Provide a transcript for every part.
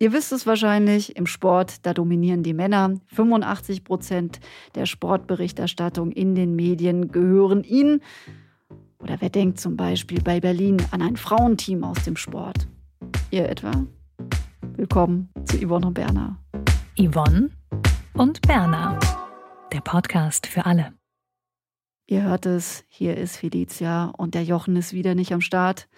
Ihr wisst es wahrscheinlich, im Sport, da dominieren die Männer. 85 Prozent der Sportberichterstattung in den Medien gehören ihnen. Oder wer denkt zum Beispiel bei Berlin an ein Frauenteam aus dem Sport? Ihr etwa? Willkommen zu Yvonne und Berna. Yvonne und Berna, der Podcast für alle. Ihr hört es, hier ist Felicia und der Jochen ist wieder nicht am Start.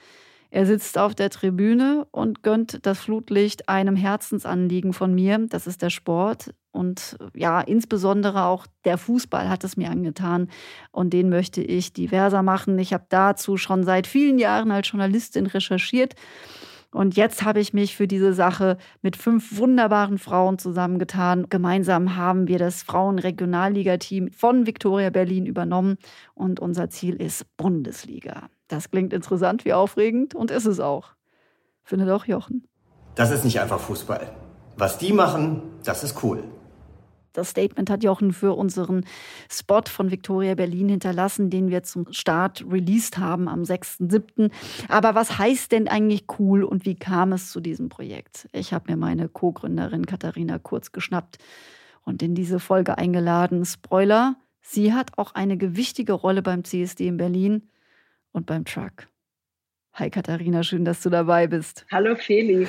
Er sitzt auf der Tribüne und gönnt das Flutlicht einem Herzensanliegen von mir. Das ist der Sport. Und ja, insbesondere auch der Fußball hat es mir angetan. Und den möchte ich diverser machen. Ich habe dazu schon seit vielen Jahren als Journalistin recherchiert. Und jetzt habe ich mich für diese Sache mit fünf wunderbaren Frauen zusammengetan. Gemeinsam haben wir das Frauenregionalligateam von Viktoria Berlin übernommen. Und unser Ziel ist Bundesliga. Das klingt interessant wie aufregend und ist es auch. Findet auch Jochen. Das ist nicht einfach Fußball. Was die machen, das ist cool. Das Statement hat Jochen für unseren Spot von Victoria Berlin hinterlassen, den wir zum Start released haben am 6.7. Aber was heißt denn eigentlich cool und wie kam es zu diesem Projekt? Ich habe mir meine Co-Gründerin Katharina Kurz geschnappt und in diese Folge eingeladen. Spoiler, sie hat auch eine gewichtige Rolle beim CSD in Berlin und beim Truck. Hi Katharina, schön, dass du dabei bist. Hallo Feli.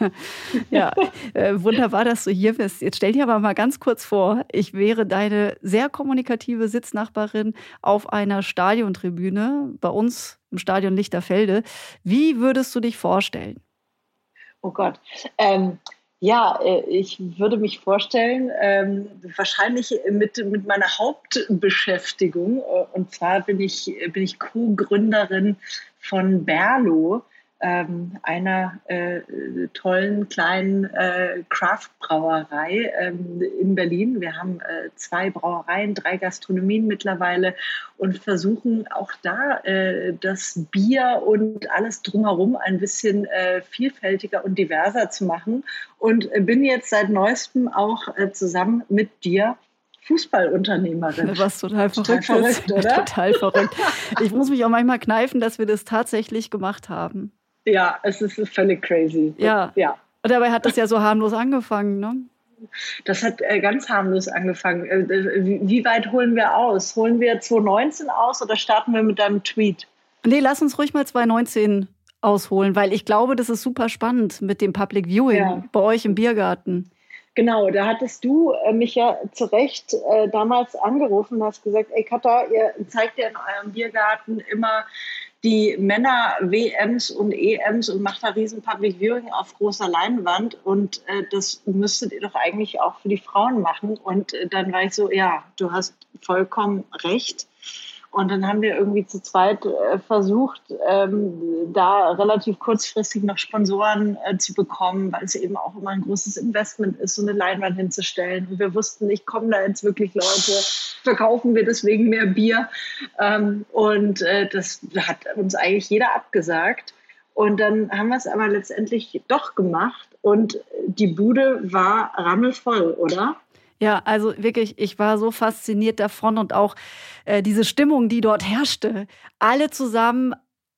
ja, äh, wunderbar, dass du hier bist. Jetzt stell dir aber mal ganz kurz vor, ich wäre deine sehr kommunikative Sitznachbarin auf einer Stadiontribüne bei uns im Stadion Lichterfelde. Wie würdest du dich vorstellen? Oh Gott. Ähm, ja, äh, ich würde mich vorstellen, ähm, wahrscheinlich mit, mit meiner Hauptbeschäftigung. Äh, und zwar bin ich, bin ich Co-Gründerin von Berlo ähm, einer äh, tollen kleinen äh, Craft-Brauerei ähm, in Berlin. Wir haben äh, zwei Brauereien, drei Gastronomien mittlerweile und versuchen auch da äh, das Bier und alles drumherum ein bisschen äh, vielfältiger und diverser zu machen. Und bin jetzt seit neuestem auch äh, zusammen mit dir Fußballunternehmerin. Was total verrückt, total verrückt ist. Oder? Total verrückt. Ich muss mich auch manchmal kneifen, dass wir das tatsächlich gemacht haben. Ja, es ist völlig crazy. Ja. ja. Und dabei hat das ja so harmlos angefangen, ne? Das hat äh, ganz harmlos angefangen. Äh, wie, wie, weit holen wir aus? Holen wir 2019 aus oder starten wir mit deinem Tweet? Nee, lass uns ruhig mal 2019 ausholen, weil ich glaube, das ist super spannend mit dem Public Viewing ja. bei euch im Biergarten. Genau, da hattest du äh, mich ja zu Recht äh, damals angerufen und hast gesagt, ey Katha, ihr zeigt ja in eurem Biergarten immer die Männer WMs und EMs und macht da riesen Public Viewing auf großer Leinwand und äh, das müsstet ihr doch eigentlich auch für die Frauen machen. Und äh, dann war ich so, ja, du hast vollkommen recht. Und dann haben wir irgendwie zu zweit äh, versucht, ähm, da relativ kurzfristig noch Sponsoren äh, zu bekommen, weil es eben auch immer ein großes Investment ist, so eine Leinwand hinzustellen. Und wir wussten nicht, kommen da jetzt wirklich Leute, verkaufen wir deswegen mehr Bier. Ähm, und äh, das hat uns eigentlich jeder abgesagt. Und dann haben wir es aber letztendlich doch gemacht und die Bude war rammelvoll, oder? Ja, also wirklich, ich war so fasziniert davon und auch äh, diese Stimmung, die dort herrschte. Alle zusammen,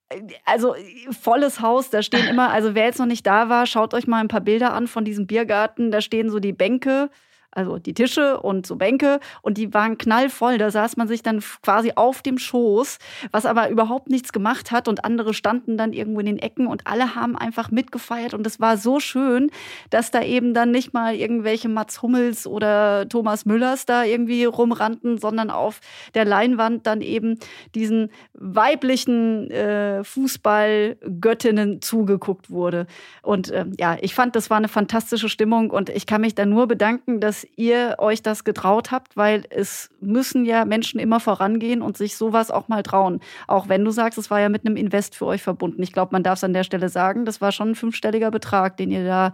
äh, also volles Haus, da stehen immer, also wer jetzt noch nicht da war, schaut euch mal ein paar Bilder an von diesem Biergarten. Da stehen so die Bänke also die Tische und so Bänke und die waren knallvoll. Da saß man sich dann quasi auf dem Schoß, was aber überhaupt nichts gemacht hat und andere standen dann irgendwo in den Ecken und alle haben einfach mitgefeiert und es war so schön, dass da eben dann nicht mal irgendwelche Mats Hummels oder Thomas Müllers da irgendwie rumrannten, sondern auf der Leinwand dann eben diesen weiblichen äh, Fußballgöttinnen zugeguckt wurde. Und äh, ja, ich fand, das war eine fantastische Stimmung und ich kann mich da nur bedanken, dass dass ihr euch das getraut habt, weil es müssen ja Menschen immer vorangehen und sich sowas auch mal trauen. Auch wenn du sagst, es war ja mit einem Invest für euch verbunden. Ich glaube, man darf es an der Stelle sagen, das war schon ein fünfstelliger Betrag, den ihr da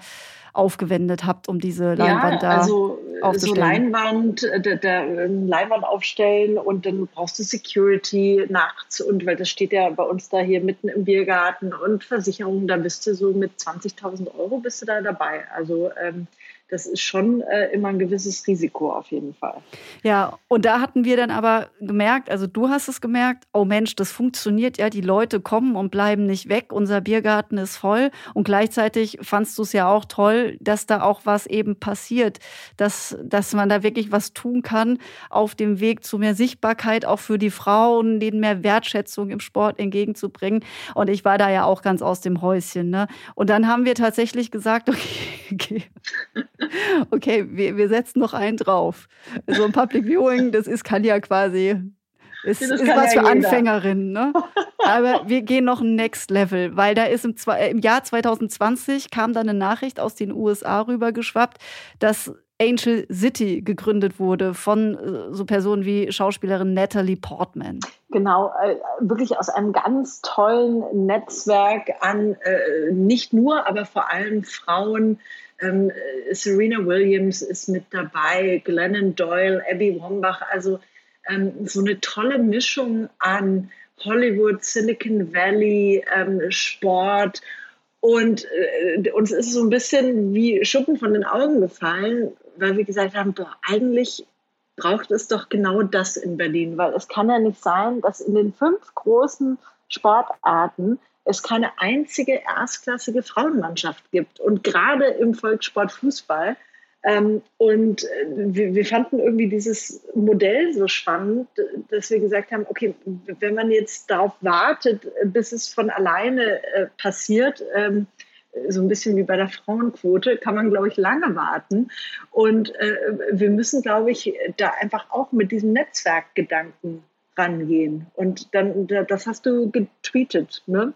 aufgewendet habt, um diese Leinwand ja, da also so Leinwand, äh, der, der, Leinwand aufstellen und dann brauchst du Security nachts und weil das steht ja bei uns da hier mitten im Biergarten und Versicherung, da bist du so mit 20.000 Euro bist du da dabei. Also ähm, das ist schon äh, immer ein gewisses Risiko auf jeden Fall. Ja, und da hatten wir dann aber gemerkt, also du hast es gemerkt, oh Mensch, das funktioniert ja, die Leute kommen und bleiben nicht weg, unser Biergarten ist voll und gleichzeitig fandst du es ja auch toll, dass da auch was eben passiert, dass, dass man da wirklich was tun kann auf dem Weg zu mehr Sichtbarkeit, auch für die Frauen, denen mehr Wertschätzung im Sport entgegenzubringen. Und ich war da ja auch ganz aus dem Häuschen. Ne? Und dann haben wir tatsächlich gesagt, okay, okay okay, wir, wir setzen noch einen drauf. So ein Public Viewing, das ist, kann ja quasi, ist, ist was ja für jeder. Anfängerinnen. Ne? Aber wir gehen noch ein Next Level, weil da ist im, im Jahr 2020 kam dann eine Nachricht aus den USA rübergeschwappt, dass Angel City gegründet wurde von äh, so Personen wie Schauspielerin Natalie Portman. Genau, äh, wirklich aus einem ganz tollen Netzwerk an äh, nicht nur, aber vor allem Frauen, ähm, äh, Serena Williams ist mit dabei, Glennon Doyle, Abby Wambach. Also ähm, so eine tolle Mischung an Hollywood, Silicon Valley, ähm, Sport. Und äh, uns ist so ein bisschen wie Schuppen von den Augen gefallen, weil wir gesagt haben, boah, eigentlich braucht es doch genau das in Berlin, weil es kann ja nicht sein, dass in den fünf großen Sportarten es keine einzige erstklassige Frauenmannschaft gibt. Und gerade im Volkssport Fußball. Ähm, und äh, wir, wir, fanden irgendwie dieses Modell so spannend, dass wir gesagt haben, okay, wenn man jetzt darauf wartet, bis es von alleine äh, passiert, ähm, so ein bisschen wie bei der Frauenquote, kann man, glaube ich, lange warten. Und äh, wir müssen, glaube ich, da einfach auch mit diesem Netzwerkgedanken rangehen. Und dann, das hast du getweetet, ne?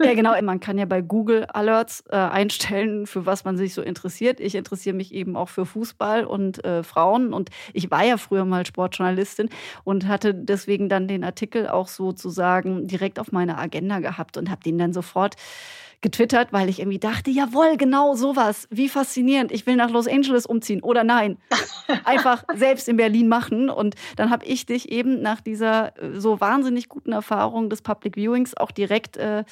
Ja, genau. Man kann ja bei Google Alerts äh, einstellen, für was man sich so interessiert. Ich interessiere mich eben auch für Fußball und äh, Frauen. Und ich war ja früher mal Sportjournalistin und hatte deswegen dann den Artikel auch sozusagen direkt auf meiner Agenda gehabt und habe den dann sofort getwittert, weil ich irgendwie dachte, jawohl, genau sowas. Wie faszinierend. Ich will nach Los Angeles umziehen oder nein. Einfach selbst in Berlin machen. Und dann habe ich dich eben nach dieser äh, so wahnsinnig guten Erfahrung des Public Viewings auch direkt, äh,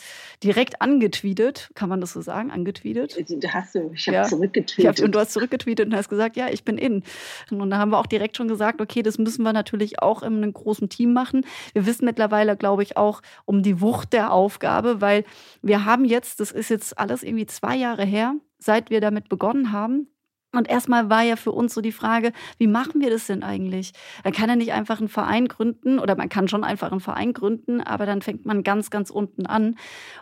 direkt angetweetet. Kann man das so sagen? Angetweetet? Da hast du. Ich habe ja. zurückgetweetet. Hab, und du hast zurückgetweetet und hast gesagt, ja, ich bin in. Und da haben wir auch direkt schon gesagt, okay, das müssen wir natürlich auch in einem großen Team machen. Wir wissen mittlerweile, glaube ich, auch um die Wucht der Aufgabe, weil wir haben jetzt das ist jetzt alles irgendwie zwei Jahre her, seit wir damit begonnen haben. Und erstmal war ja für uns so die Frage, wie machen wir das denn eigentlich? Man kann ja nicht einfach einen Verein gründen oder man kann schon einfach einen Verein gründen, aber dann fängt man ganz, ganz unten an.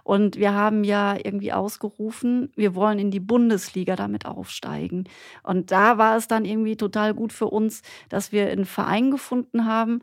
Und wir haben ja irgendwie ausgerufen, wir wollen in die Bundesliga damit aufsteigen. Und da war es dann irgendwie total gut für uns, dass wir einen Verein gefunden haben,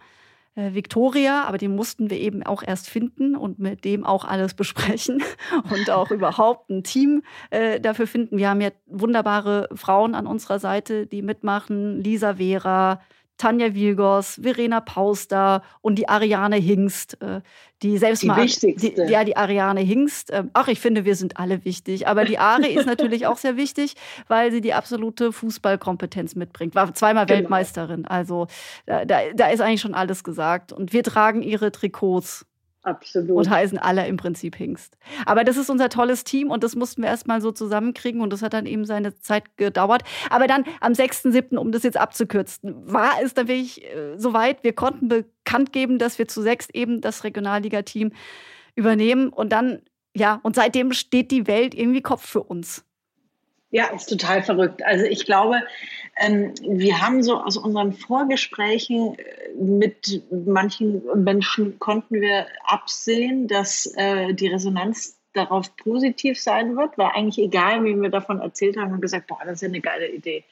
äh, Victoria, aber den mussten wir eben auch erst finden und mit dem auch alles besprechen und auch überhaupt ein Team äh, dafür finden. Wir haben ja wunderbare Frauen an unserer Seite, die mitmachen. Lisa Vera, Tanja Wilgos, Verena Pauster und die Ariane Hingst, äh, die selbst die mal. Wichtigste. Die, ja, die Ariane Hingst. Ähm, ach, ich finde, wir sind alle wichtig. Aber die Ari ist natürlich auch sehr wichtig, weil sie die absolute Fußballkompetenz mitbringt. War zweimal genau. Weltmeisterin. Also da, da ist eigentlich schon alles gesagt. Und wir tragen ihre Trikots Absolut. Und heißen alle im Prinzip Hingst. Aber das ist unser tolles Team und das mussten wir erstmal so zusammenkriegen und das hat dann eben seine Zeit gedauert. Aber dann am 6.7., um das jetzt abzukürzen, war es dann wirklich äh, soweit. Wir konnten bekannt geben, dass wir zu sechs eben das Regionalliga-Team übernehmen und dann, ja, und seitdem steht die Welt irgendwie Kopf für uns. Ja, ist total verrückt. Also ich glaube, ähm, wir haben so aus unseren Vorgesprächen äh, mit manchen Menschen konnten wir absehen, dass äh, die Resonanz darauf positiv sein wird, weil eigentlich egal, wie wir davon erzählt haben, haben gesagt, boah, das ist ja eine geile Idee.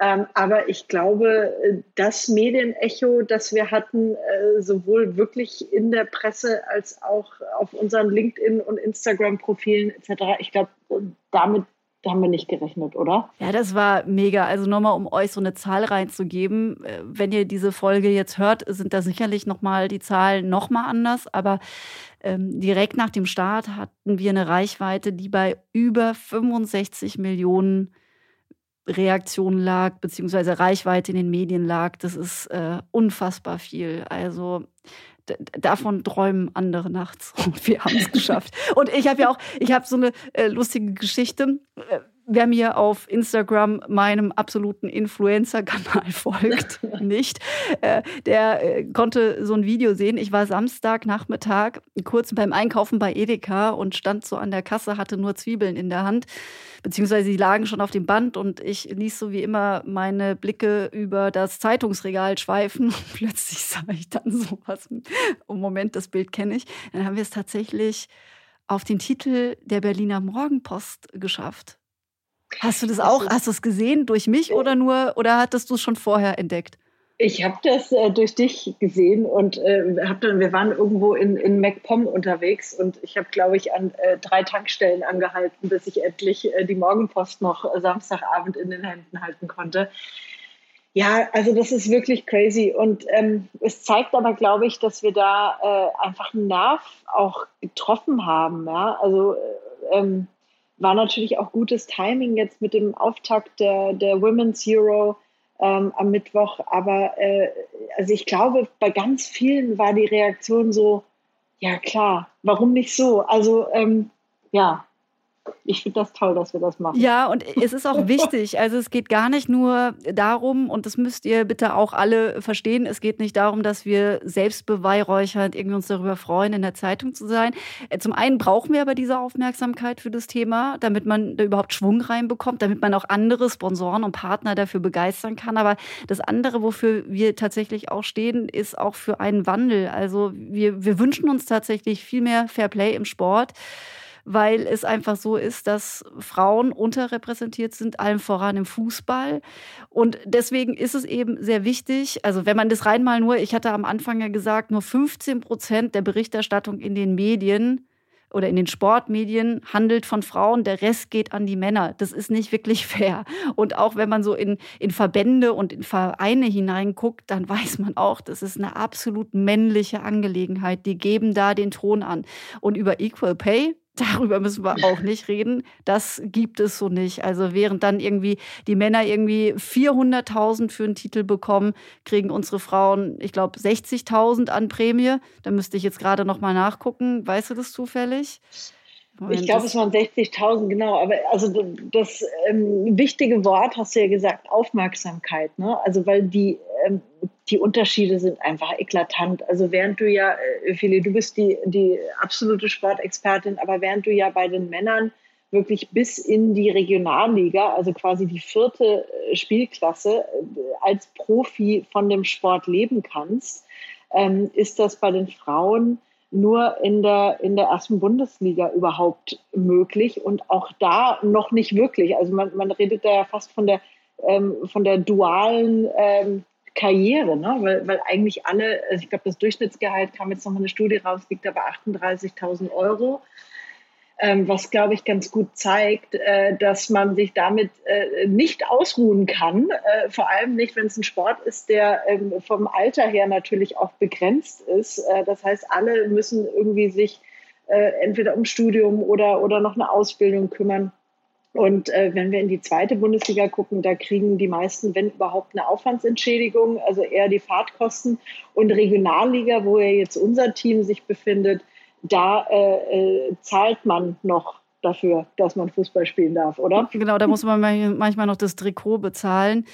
Ähm, aber ich glaube, das Medienecho, das wir hatten, äh, sowohl wirklich in der Presse als auch auf unseren LinkedIn- und Instagram-Profilen etc., ich glaube, damit haben wir nicht gerechnet, oder? Ja, das war mega. Also nochmal, um euch so eine Zahl reinzugeben. Äh, wenn ihr diese Folge jetzt hört, sind da sicherlich nochmal die Zahlen nochmal anders. Aber ähm, direkt nach dem Start hatten wir eine Reichweite, die bei über 65 Millionen Reaktionen lag, beziehungsweise Reichweite in den Medien lag. Das ist äh, unfassbar viel. Also davon träumen andere nachts und wir haben es geschafft. Und ich habe ja auch, ich habe so eine äh, lustige Geschichte. Wer mir auf Instagram meinem absoluten Influencer-Kanal folgt, nicht, äh, der äh, konnte so ein Video sehen. Ich war Samstagnachmittag kurz beim Einkaufen bei Edeka und stand so an der Kasse, hatte nur Zwiebeln in der Hand, beziehungsweise sie lagen schon auf dem Band und ich ließ so wie immer meine Blicke über das Zeitungsregal schweifen. Und plötzlich sah ich dann sowas. Oh, Moment, das Bild kenne ich. Dann haben wir es tatsächlich auf den Titel der Berliner Morgenpost geschafft. Hast du das auch, hast du es gesehen durch mich oder nur, oder hattest du es schon vorher entdeckt? Ich habe das äh, durch dich gesehen und äh, hab dann, wir waren irgendwo in, in MacPom unterwegs und ich habe, glaube ich, an äh, drei Tankstellen angehalten, bis ich endlich äh, die Morgenpost noch Samstagabend in den Händen halten konnte. Ja, also das ist wirklich crazy und ähm, es zeigt aber, glaube ich, dass wir da äh, einfach einen Nerv auch getroffen haben. Ja? Also äh, ähm, war natürlich auch gutes Timing jetzt mit dem Auftakt der, der Women's Euro ähm, am Mittwoch. Aber äh, also ich glaube, bei ganz vielen war die Reaktion so, ja klar, warum nicht so? Also ähm, ja, ich finde das toll, dass wir das machen. Ja, und es ist auch wichtig. Also es geht gar nicht nur darum, und das müsst ihr bitte auch alle verstehen, es geht nicht darum, dass wir selbstbeweihräuchernd irgendwie uns darüber freuen, in der Zeitung zu sein. Äh, zum einen brauchen wir aber diese Aufmerksamkeit für das Thema, damit man da überhaupt Schwung reinbekommt, damit man auch andere Sponsoren und Partner dafür begeistern kann. Aber das andere, wofür wir tatsächlich auch stehen, ist auch für einen Wandel. Also wir, wir wünschen uns tatsächlich viel mehr Fair Play im Sport weil es einfach so ist, dass Frauen unterrepräsentiert sind, allem voran im Fußball. Und deswegen ist es eben sehr wichtig, also wenn man das rein mal nur, ich hatte am Anfang ja gesagt, nur 15 Prozent der Berichterstattung in den Medien oder in den Sportmedien handelt von Frauen, der Rest geht an die Männer. Das ist nicht wirklich fair. Und auch wenn man so in, in Verbände und in Vereine hineinguckt, dann weiß man auch, das ist eine absolut männliche Angelegenheit. Die geben da den Ton an. Und über Equal Pay, Darüber müssen wir auch nicht reden. Das gibt es so nicht. Also während dann irgendwie die Männer irgendwie 400.000 für einen Titel bekommen, kriegen unsere Frauen, ich glaube, 60.000 an Prämie. Da müsste ich jetzt gerade noch mal nachgucken. Weißt du das zufällig? Moment, ich glaube, es waren 60.000, genau. Aber also das ähm, wichtige Wort hast du ja gesagt, Aufmerksamkeit. Ne? Also weil die, ähm, die Unterschiede sind einfach eklatant. Also während du ja, äh, Philly, du bist die, die absolute Sportexpertin, aber während du ja bei den Männern wirklich bis in die Regionalliga, also quasi die vierte äh, Spielklasse, äh, als Profi von dem Sport leben kannst, ähm, ist das bei den Frauen nur in der, in der ersten Bundesliga überhaupt möglich und auch da noch nicht wirklich. Also man, man redet da ja fast von der, ähm, von der dualen ähm, Karriere, ne? weil, weil eigentlich alle, also ich glaube, das Durchschnittsgehalt kam jetzt nochmal eine Studie raus, liegt aber 38.000 Euro ähm, was, glaube ich, ganz gut zeigt, äh, dass man sich damit äh, nicht ausruhen kann, äh, vor allem nicht, wenn es ein Sport ist, der ähm, vom Alter her natürlich auch begrenzt ist. Äh, das heißt, alle müssen irgendwie sich äh, entweder um Studium oder, oder noch eine Ausbildung kümmern. Und äh, wenn wir in die zweite Bundesliga gucken, da kriegen die meisten, wenn überhaupt, eine Aufwandsentschädigung, also eher die Fahrtkosten. Und Regionalliga, wo ja jetzt unser Team sich befindet, da äh, äh, zahlt man noch dafür, dass man Fußball spielen darf, oder? Genau, da muss man manchmal noch das Trikot bezahlen.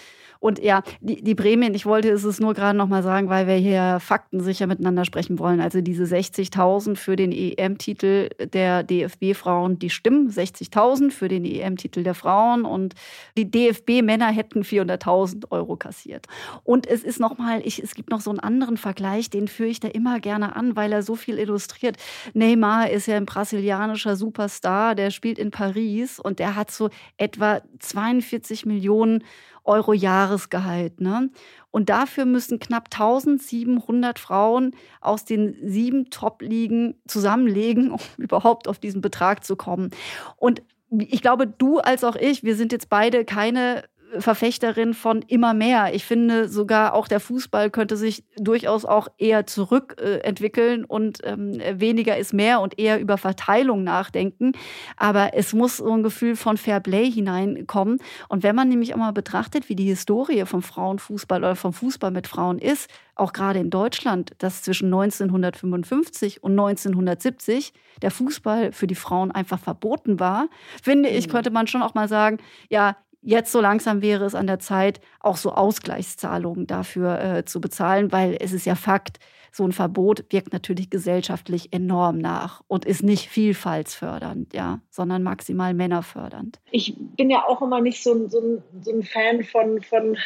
Und ja, die, die Prämien, ich wollte es nur gerade nochmal sagen, weil wir hier faktensicher miteinander sprechen wollen. Also diese 60.000 für den EM-Titel der DFB-Frauen, die stimmen. 60.000 für den EM-Titel der Frauen und die DFB-Männer hätten 400.000 Euro kassiert. Und es ist nochmal, es gibt noch so einen anderen Vergleich, den führe ich da immer gerne an, weil er so viel illustriert. Neymar ist ja ein brasilianischer Superstar, der spielt in Paris und der hat so etwa 42 Millionen Euro Jahresgehalt. Ne? Und dafür müssen knapp 1700 Frauen aus den sieben Top-Ligen zusammenlegen, um überhaupt auf diesen Betrag zu kommen. Und ich glaube, du als auch ich, wir sind jetzt beide keine Verfechterin von immer mehr. Ich finde sogar auch der Fußball könnte sich durchaus auch eher zurückentwickeln äh, und ähm, weniger ist mehr und eher über Verteilung nachdenken. Aber es muss so ein Gefühl von Fair Play hineinkommen. Und wenn man nämlich auch mal betrachtet, wie die Historie vom Frauenfußball oder vom Fußball mit Frauen ist, auch gerade in Deutschland, dass zwischen 1955 und 1970 der Fußball für die Frauen einfach verboten war, finde ich, mhm. könnte man schon auch mal sagen, ja, jetzt so langsam wäre es an der Zeit, auch so Ausgleichszahlungen dafür äh, zu bezahlen, weil es ist ja Fakt, so ein Verbot wirkt natürlich gesellschaftlich enorm nach und ist nicht vielfaltsfördernd, ja, sondern maximal männerfördernd. Ich bin ja auch immer nicht so ein, so ein, so ein Fan von, von äh,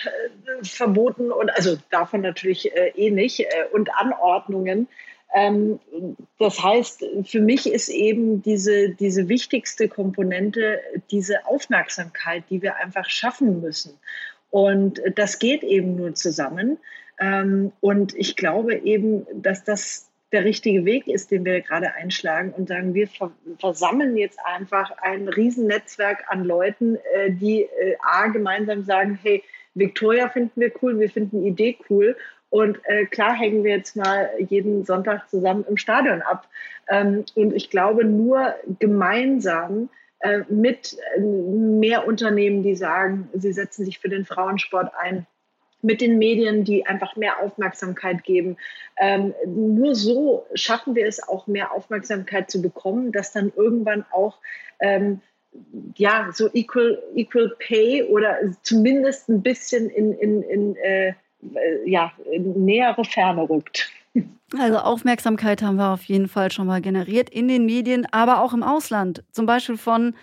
Verboten und also davon natürlich äh, eh nicht äh, und Anordnungen. Ähm, das heißt, für mich ist eben diese, diese wichtigste Komponente diese Aufmerksamkeit, die wir einfach schaffen müssen. Und das geht eben nur zusammen. Ähm, und ich glaube eben, dass das der richtige Weg ist, den wir gerade einschlagen und sagen, wir versammeln jetzt einfach ein Riesennetzwerk an Leuten, äh, die äh, A, gemeinsam sagen, hey, Victoria finden wir cool, wir finden Idee cool und äh, klar hängen wir jetzt mal jeden Sonntag zusammen im Stadion ab. Ähm, und ich glaube, nur gemeinsam äh, mit äh, mehr Unternehmen, die sagen, sie setzen sich für den Frauensport ein, mit den Medien, die einfach mehr Aufmerksamkeit geben. Ähm, nur so schaffen wir es auch mehr Aufmerksamkeit zu bekommen, dass dann irgendwann auch ähm, ja so equal, equal Pay oder zumindest ein bisschen in, in, in äh, ja, in nähere Ferne rückt. Also Aufmerksamkeit haben wir auf jeden Fall schon mal generiert in den Medien, aber auch im Ausland. Zum Beispiel von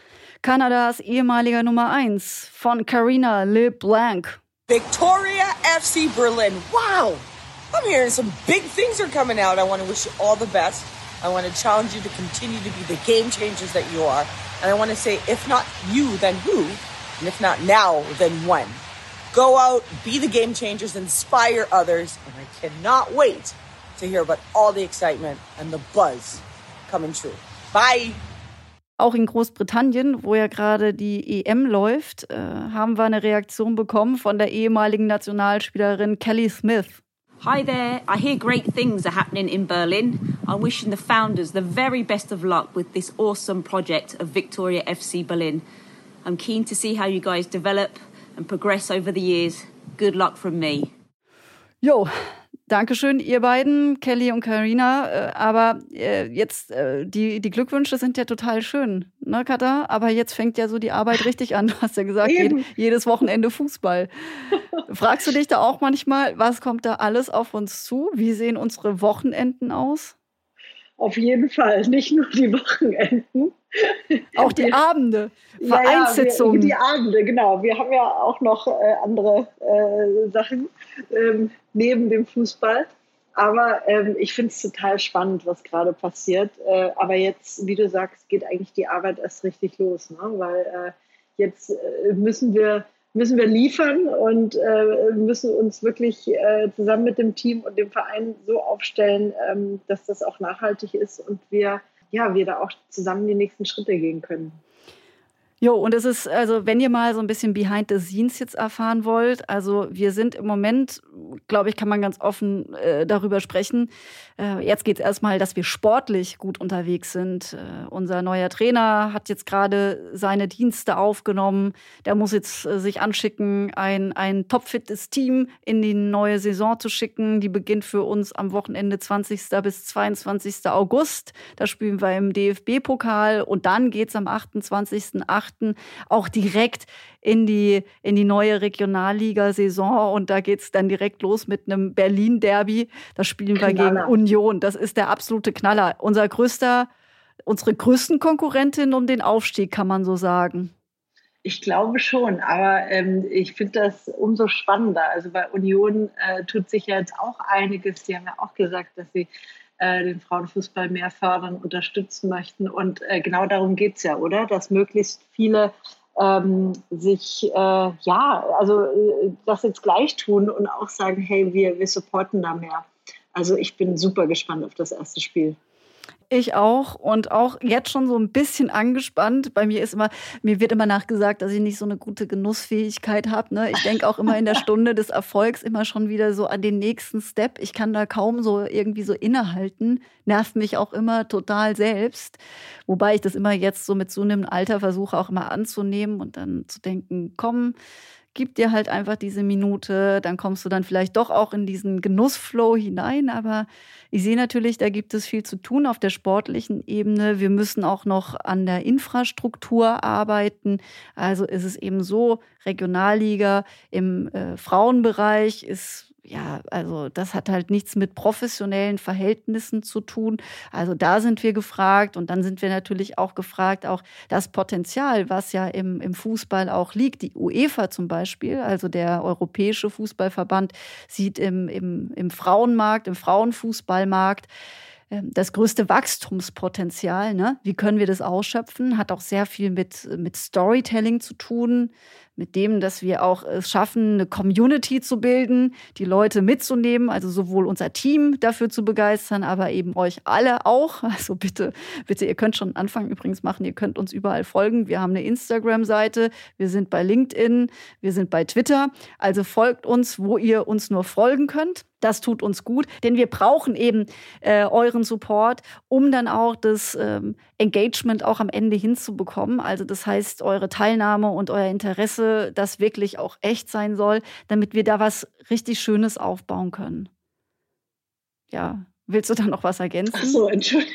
Kanadas ehemaliger Nummer 1, von Carina LeBlanc. Victoria FC Berlin. Wow! I'm hearing some big things are coming out. I want to wish you all the best. I want to challenge you to continue to be the game changers that you are. And I want to say, if not you, then who? And if not now, then when? Go out, be the game changers, inspire others, and I cannot wait to hear about all the excitement and the buzz coming true. Bye! Auch in Großbritannien, wo ja gerade die EM läuft, äh, haben wir eine Reaktion bekommen von der ehemaligen Nationalspielerin Kelly Smith. Hi there. I hear great things are happening in Berlin. I'm wishing the founders the very best of luck with this awesome project of Victoria FC Berlin. I'm keen to see how you guys develop and progress over the years. Good luck from me. Jo, Dankeschön, ihr beiden, Kelly und Karina. Äh, aber äh, jetzt, äh, die, die Glückwünsche sind ja total schön, ne, Katha? Aber jetzt fängt ja so die Arbeit richtig an. Du hast ja gesagt, jed, jedes Wochenende Fußball. Fragst du dich da auch manchmal, was kommt da alles auf uns zu? Wie sehen unsere Wochenenden aus? Auf jeden Fall, nicht nur die Wochenenden. Auch die Abende, Vereinssitzungen. Ja, ja, die Abende, genau. Wir haben ja auch noch äh, andere äh, Sachen ähm, neben dem Fußball. Aber ähm, ich finde es total spannend, was gerade passiert. Äh, aber jetzt, wie du sagst, geht eigentlich die Arbeit erst richtig los, ne? weil äh, jetzt äh, müssen wir müssen wir liefern und äh, müssen uns wirklich äh, zusammen mit dem Team und dem Verein so aufstellen, ähm, dass das auch nachhaltig ist und wir, ja, wir da auch zusammen die nächsten Schritte gehen können. Jo, und es ist, also wenn ihr mal so ein bisschen behind the scenes jetzt erfahren wollt, also wir sind im Moment, glaube ich, kann man ganz offen äh, darüber sprechen. Äh, jetzt geht es erstmal, dass wir sportlich gut unterwegs sind. Äh, unser neuer Trainer hat jetzt gerade seine Dienste aufgenommen. Der muss jetzt äh, sich anschicken, ein, ein topfittes Team in die neue Saison zu schicken. Die beginnt für uns am Wochenende 20. bis 22. August. Da spielen wir im DFB-Pokal und dann geht's am 28.8 Weihnachten auch direkt in die, in die neue Regionalliga-Saison. Und da geht es dann direkt los mit einem Berlin-Derby. Da spielen wir Knaller. gegen Union. Das ist der absolute Knaller. Unser größter, unsere größten Konkurrentin um den Aufstieg, kann man so sagen. Ich glaube schon, aber ähm, ich finde das umso spannender. Also bei Union äh, tut sich ja jetzt auch einiges. Sie haben ja auch gesagt, dass sie äh, den Frauenfußball mehr fördern, unterstützen möchten. Und äh, genau darum geht es ja, oder? Dass möglichst viele ähm, sich, äh, ja, also äh, das jetzt gleich tun und auch sagen, hey, wir, wir supporten da mehr. Also ich bin super gespannt auf das erste Spiel. Ich auch und auch jetzt schon so ein bisschen angespannt. Bei mir ist immer, mir wird immer nachgesagt, dass ich nicht so eine gute Genussfähigkeit habe. Ne? Ich denke auch immer in der Stunde des Erfolgs immer schon wieder so an den nächsten Step. Ich kann da kaum so irgendwie so innehalten. Nervt mich auch immer total selbst. Wobei ich das immer jetzt so mit zunehmendem Alter versuche auch immer anzunehmen und dann zu denken, komm, gib dir halt einfach diese Minute, dann kommst du dann vielleicht doch auch in diesen Genussflow hinein. Aber ich sehe natürlich, da gibt es viel zu tun auf der sportlichen Ebene. Wir müssen auch noch an der Infrastruktur arbeiten. Also ist es eben so, Regionalliga im äh, Frauenbereich ist ja, also das hat halt nichts mit professionellen Verhältnissen zu tun. Also da sind wir gefragt und dann sind wir natürlich auch gefragt, auch das Potenzial, was ja im, im Fußball auch liegt. Die UEFA zum Beispiel, also der Europäische Fußballverband, sieht im, im, im Frauenmarkt, im Frauenfußballmarkt, ähm, das größte Wachstumspotenzial. Ne? Wie können wir das ausschöpfen? Hat auch sehr viel mit, mit Storytelling zu tun, mit dem, dass wir auch es schaffen, eine Community zu bilden, die Leute mitzunehmen, also sowohl unser Team dafür zu begeistern, aber eben euch alle auch. Also bitte, bitte, ihr könnt schon einen Anfang übrigens machen, ihr könnt uns überall folgen. Wir haben eine Instagram-Seite, wir sind bei LinkedIn, wir sind bei Twitter. Also folgt uns, wo ihr uns nur folgen könnt. Das tut uns gut, denn wir brauchen eben äh, euren Support, um dann auch das ähm, Engagement auch am Ende hinzubekommen. Also das heißt, eure Teilnahme und euer Interesse, das wirklich auch echt sein soll, damit wir da was richtig Schönes aufbauen können. Ja, willst du da noch was ergänzen? Ach so, Entschuldigung.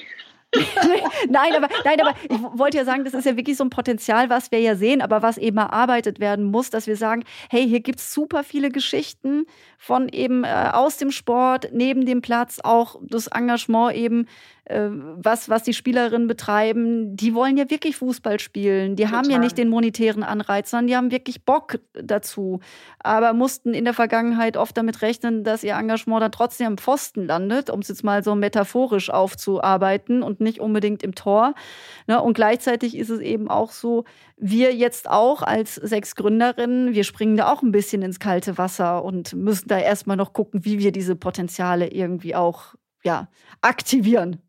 nein, aber, nein, aber ich wollte ja sagen, das ist ja wirklich so ein Potenzial, was wir ja sehen, aber was eben erarbeitet werden muss, dass wir sagen, hey, hier gibt es super viele Geschichten von eben äh, aus dem Sport, neben dem Platz, auch das Engagement eben was, was die Spielerinnen betreiben, die wollen ja wirklich Fußball spielen. Die Total. haben ja nicht den monetären Anreiz, sondern die haben wirklich Bock dazu. Aber mussten in der Vergangenheit oft damit rechnen, dass ihr Engagement dann trotzdem am Pfosten landet, um es jetzt mal so metaphorisch aufzuarbeiten und nicht unbedingt im Tor. Ne? Und gleichzeitig ist es eben auch so, wir jetzt auch als sechs Gründerinnen, wir springen da auch ein bisschen ins kalte Wasser und müssen da erstmal noch gucken, wie wir diese Potenziale irgendwie auch ja, aktivieren.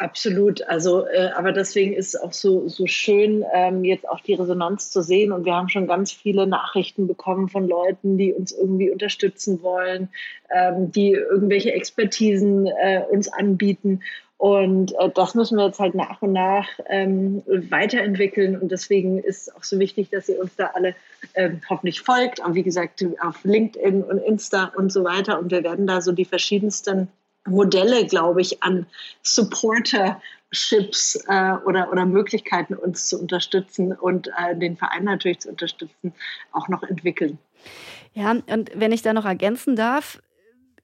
Absolut. Also, äh, aber deswegen ist es auch so, so schön, ähm, jetzt auch die Resonanz zu sehen. Und wir haben schon ganz viele Nachrichten bekommen von Leuten, die uns irgendwie unterstützen wollen, ähm, die irgendwelche Expertisen äh, uns anbieten. Und äh, das müssen wir jetzt halt nach und nach ähm, weiterentwickeln. Und deswegen ist es auch so wichtig, dass ihr uns da alle ähm, hoffentlich folgt. Und wie gesagt, auf LinkedIn und Insta und so weiter. Und wir werden da so die verschiedensten Modelle, glaube ich, an Supporterships äh, oder, oder Möglichkeiten, uns zu unterstützen und äh, den Verein natürlich zu unterstützen, auch noch entwickeln. Ja, und wenn ich da noch ergänzen darf,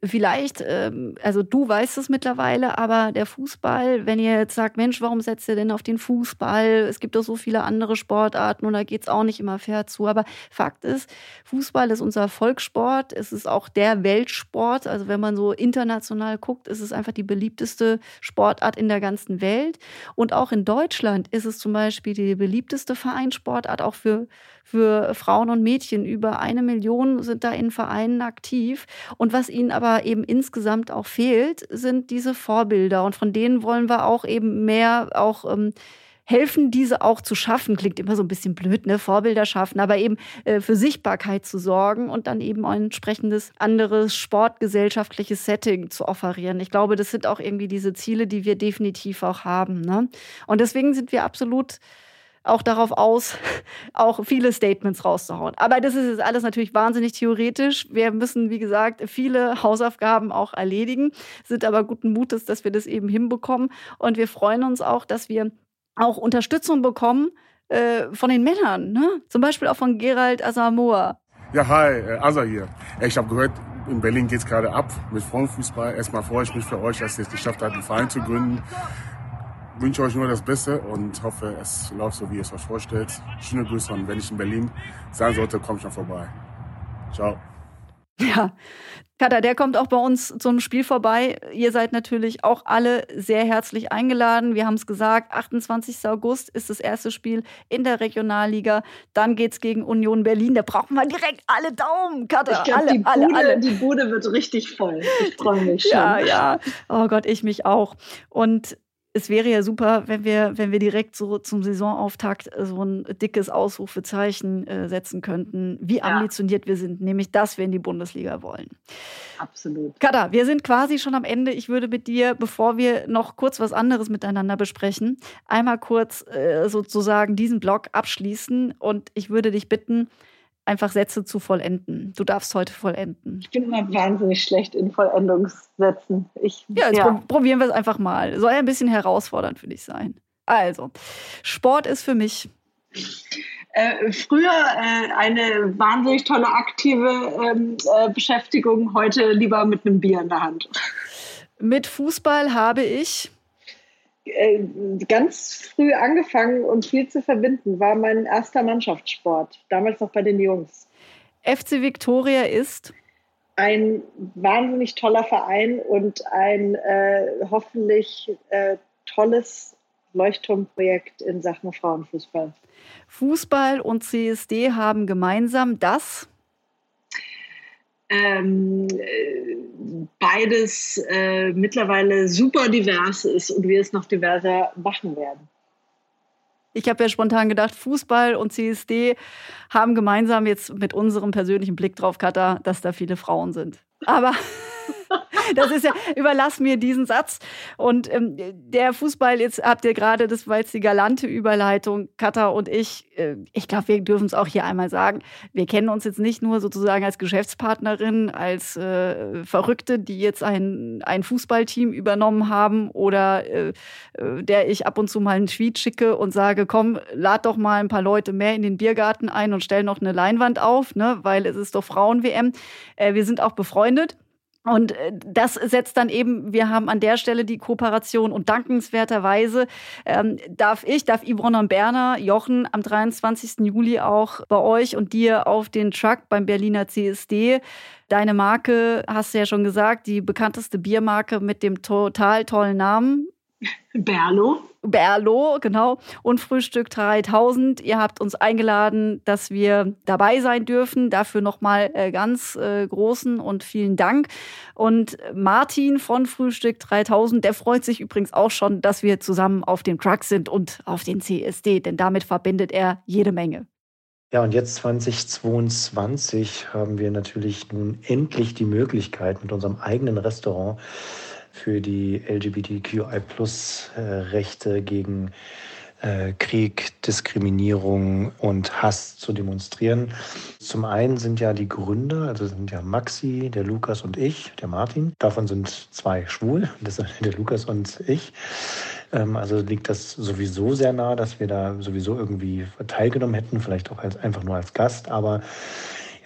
vielleicht, ähm, also du weißt es mittlerweile, aber der Fußball, wenn ihr jetzt sagt, Mensch, warum setzt ihr denn auf den Fußball? Es gibt doch so viele andere Sportarten und da geht es auch nicht immer fair zu. Aber Fakt ist, Fußball ist unser Volkssport, es ist auch der Weltsport. Also wenn man so international guckt, ist es einfach die beliebteste Sportart in der ganzen Welt. Und auch in Deutschland ist es zum Beispiel die beliebteste Vereinssportart, auch für für Frauen und Mädchen. Über eine Million sind da in Vereinen aktiv. Und was ihnen aber eben insgesamt auch fehlt, sind diese Vorbilder. Und von denen wollen wir auch eben mehr auch ähm, helfen, diese auch zu schaffen. Klingt immer so ein bisschen blöd, ne? Vorbilder schaffen, aber eben äh, für Sichtbarkeit zu sorgen und dann eben ein entsprechendes anderes sportgesellschaftliches Setting zu offerieren. Ich glaube, das sind auch irgendwie diese Ziele, die wir definitiv auch haben. Ne? Und deswegen sind wir absolut auch darauf aus, auch viele Statements rauszuhauen. Aber das ist jetzt alles natürlich wahnsinnig theoretisch. Wir müssen, wie gesagt, viele Hausaufgaben auch erledigen, sind aber guten Mutes, dass wir das eben hinbekommen. Und wir freuen uns auch, dass wir auch Unterstützung bekommen äh, von den Männern, ne? zum Beispiel auch von Gerald Asamoah. Ja, hi, äh, Asa hier. Ich habe gehört, in Berlin geht es gerade ab mit Frauenfußball. Erstmal freue ich mich für euch, dass ihr es geschafft habt, einen Verein zu gründen wünsche euch nur das Beste und hoffe, es läuft so, wie ihr es euch vorstellt. Schöne Grüße und wenn ich in Berlin sein sollte, komme ich noch vorbei. Ciao. Ja, Kata, der kommt auch bei uns zum Spiel vorbei. Ihr seid natürlich auch alle sehr herzlich eingeladen. Wir haben es gesagt, 28. August ist das erste Spiel in der Regionalliga. Dann geht es gegen Union Berlin. Da brauchen wir direkt alle Daumen, Kata. Ich glaube, die, alle, alle. die Bude wird richtig voll. Ich freue mich schon. Ja, ja. Oh Gott, ich mich auch. Und es wäre ja super, wenn wir, wenn wir direkt so zum Saisonauftakt so ein dickes Ausrufezeichen äh, setzen könnten, wie ambitioniert wir sind, nämlich dass wir in die Bundesliga wollen. Absolut. Kada, wir sind quasi schon am Ende. Ich würde mit dir, bevor wir noch kurz was anderes miteinander besprechen, einmal kurz äh, sozusagen diesen Blog abschließen und ich würde dich bitten, einfach Sätze zu vollenden. Du darfst heute vollenden. Ich bin immer wahnsinnig schlecht in Vollendungssätzen. Ich, ja, jetzt ja. probieren wir es einfach mal. Soll ja ein bisschen herausfordernd für dich sein. Also, Sport ist für mich. Äh, früher äh, eine wahnsinnig tolle aktive ähm, äh, Beschäftigung, heute lieber mit einem Bier in der Hand. Mit Fußball habe ich äh, ganz früh angefangen und viel zu verbinden, war mein erster Mannschaftssport, damals noch bei den Jungs. FC Victoria ist ein wahnsinnig toller Verein und ein äh, hoffentlich äh, tolles Leuchtturmprojekt in Sachen Frauenfußball. Fußball und CSD haben gemeinsam das ähm, beides äh, mittlerweile super divers ist und wir es noch diverser machen werden. Ich habe ja spontan gedacht, Fußball und CSD haben gemeinsam jetzt mit unserem persönlichen Blick drauf, Katha, dass da viele Frauen sind. Aber das ist ja, überlass mir diesen Satz. Und ähm, der Fußball, jetzt habt ihr gerade, das war jetzt die galante Überleitung, Katha und ich, äh, ich glaube, wir dürfen es auch hier einmal sagen, wir kennen uns jetzt nicht nur sozusagen als Geschäftspartnerin, als äh, Verrückte, die jetzt ein, ein Fußballteam übernommen haben oder äh, äh, der ich ab und zu mal einen Tweet schicke und sage, komm, lad doch mal ein paar Leute mehr in den Biergarten ein und stell noch eine Leinwand auf, ne, weil es ist doch Frauen-WM. Äh, wir sind auch befreundet. Und äh, das setzt dann eben, wir haben an der Stelle die Kooperation und dankenswerterweise ähm, darf ich, darf Yvonne und Berner, Jochen am 23. Juli auch bei euch und dir auf den Truck beim Berliner CSD. Deine Marke, hast du ja schon gesagt, die bekannteste Biermarke mit dem total tollen Namen. Berlo. Berlo, genau. Und Frühstück 3000. Ihr habt uns eingeladen, dass wir dabei sein dürfen. Dafür nochmal äh, ganz äh, großen und vielen Dank. Und Martin von Frühstück 3000, der freut sich übrigens auch schon, dass wir zusammen auf dem Truck sind und auf den CSD, denn damit verbindet er jede Menge. Ja, und jetzt 2022 haben wir natürlich nun endlich die Möglichkeit, mit unserem eigenen Restaurant für die LGBTQI-Plus-Rechte gegen äh, Krieg, Diskriminierung und Hass zu demonstrieren. Zum einen sind ja die Gründer, also sind ja Maxi, der Lukas und ich, der Martin. Davon sind zwei schwul, das sind der Lukas und ich. Ähm, also liegt das sowieso sehr nah, dass wir da sowieso irgendwie teilgenommen hätten, vielleicht auch als, einfach nur als Gast. Aber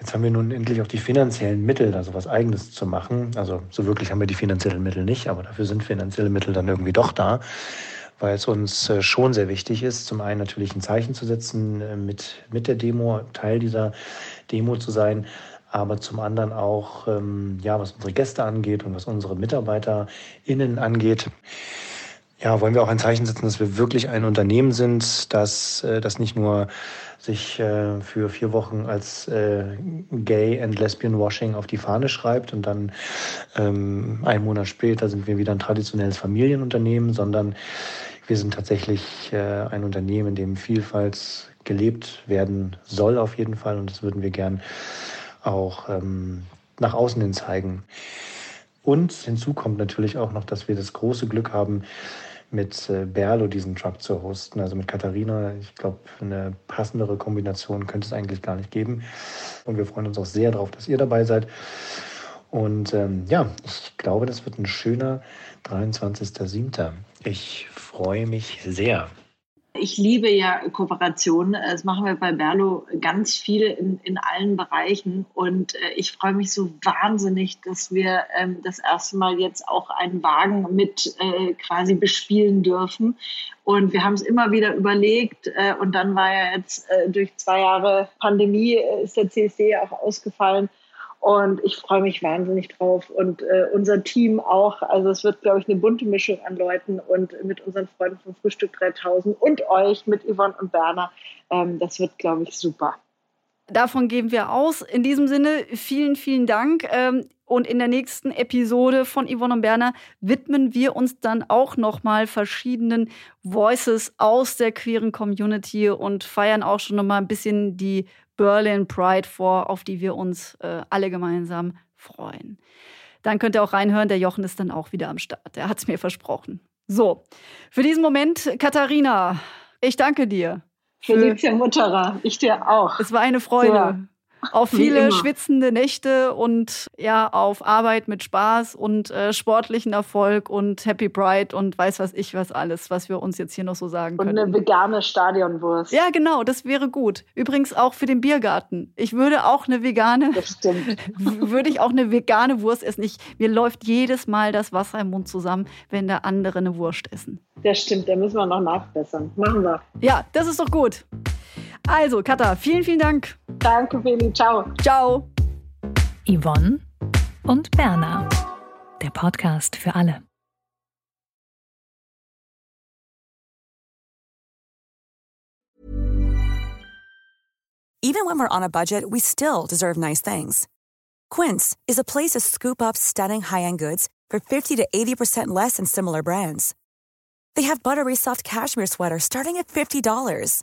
Jetzt haben wir nun endlich auch die finanziellen Mittel, da so was Eigenes zu machen. Also so wirklich haben wir die finanziellen Mittel nicht, aber dafür sind finanzielle Mittel dann irgendwie doch da, weil es uns äh, schon sehr wichtig ist, zum einen natürlich ein Zeichen zu setzen, äh, mit, mit der Demo, Teil dieser Demo zu sein, aber zum anderen auch, ähm, ja, was unsere Gäste angeht und was unsere MitarbeiterInnen angeht, ja, wollen wir auch ein Zeichen setzen, dass wir wirklich ein Unternehmen sind, das, äh, das nicht nur sich äh, für vier Wochen als äh, Gay and Lesbian Washing auf die Fahne schreibt und dann ähm, einen Monat später sind wir wieder ein traditionelles Familienunternehmen, sondern wir sind tatsächlich äh, ein Unternehmen, in dem Vielfalt gelebt werden soll auf jeden Fall und das würden wir gern auch ähm, nach außen hin zeigen. Und hinzu kommt natürlich auch noch, dass wir das große Glück haben, mit äh, Berlo diesen Truck zu hosten, also mit Katharina. Ich glaube, eine passendere Kombination könnte es eigentlich gar nicht geben. Und wir freuen uns auch sehr darauf, dass ihr dabei seid. Und ähm, ja, ich glaube, das wird ein schöner 23.07. Ich freue mich sehr. Ich liebe ja Kooperationen. Das machen wir bei Berlo ganz viel in, in allen Bereichen. Und äh, ich freue mich so wahnsinnig, dass wir ähm, das erste Mal jetzt auch einen Wagen mit äh, quasi bespielen dürfen. Und wir haben es immer wieder überlegt. Äh, und dann war ja jetzt äh, durch zwei Jahre Pandemie äh, ist der CSD auch ausgefallen. Und ich freue mich wahnsinnig drauf. Und äh, unser Team auch. Also es wird, glaube ich, eine bunte Mischung an Leuten und mit unseren Freunden vom Frühstück 3000 und euch mit Yvonne und Berner. Ähm, das wird, glaube ich, super. Davon geben wir aus. In diesem Sinne, vielen, vielen Dank. Ähm, Und in der nächsten Episode von Yvonne und Berner widmen wir uns dann auch nochmal verschiedenen Voices aus der queeren Community und feiern auch schon nochmal ein bisschen die Berlin Pride vor, auf die wir uns äh, alle gemeinsam freuen. Dann könnt ihr auch reinhören, der Jochen ist dann auch wieder am Start. Er hat es mir versprochen. So, für diesen Moment, Katharina, ich danke dir. Felicia Mutterer, ich dir auch. Es war eine Freude. Ja. Auf viele schwitzende Nächte und ja, auf Arbeit mit Spaß und äh, sportlichen Erfolg und Happy Pride und weiß was ich was alles, was wir uns jetzt hier noch so sagen können. Und eine vegane Stadionwurst. Ja, genau, das wäre gut. Übrigens auch für den Biergarten. Ich würde auch eine vegane, das stimmt. würde ich auch eine vegane Wurst essen. Ich, mir läuft jedes Mal das Wasser im Mund zusammen, wenn da andere eine Wurst essen. Das stimmt, da müssen wir noch nachbessern. Machen wir. Ja, das ist doch gut. Also, Katha, vielen, vielen Dank. Danke, Billy. Ciao. Ciao. Yvonne und Berna. Der Podcast für alle. Even when we're on a budget, we still deserve nice things. Quince is a place to scoop up stunning high-end goods for 50 to 80% less than similar brands. They have buttery soft cashmere sweaters starting at $50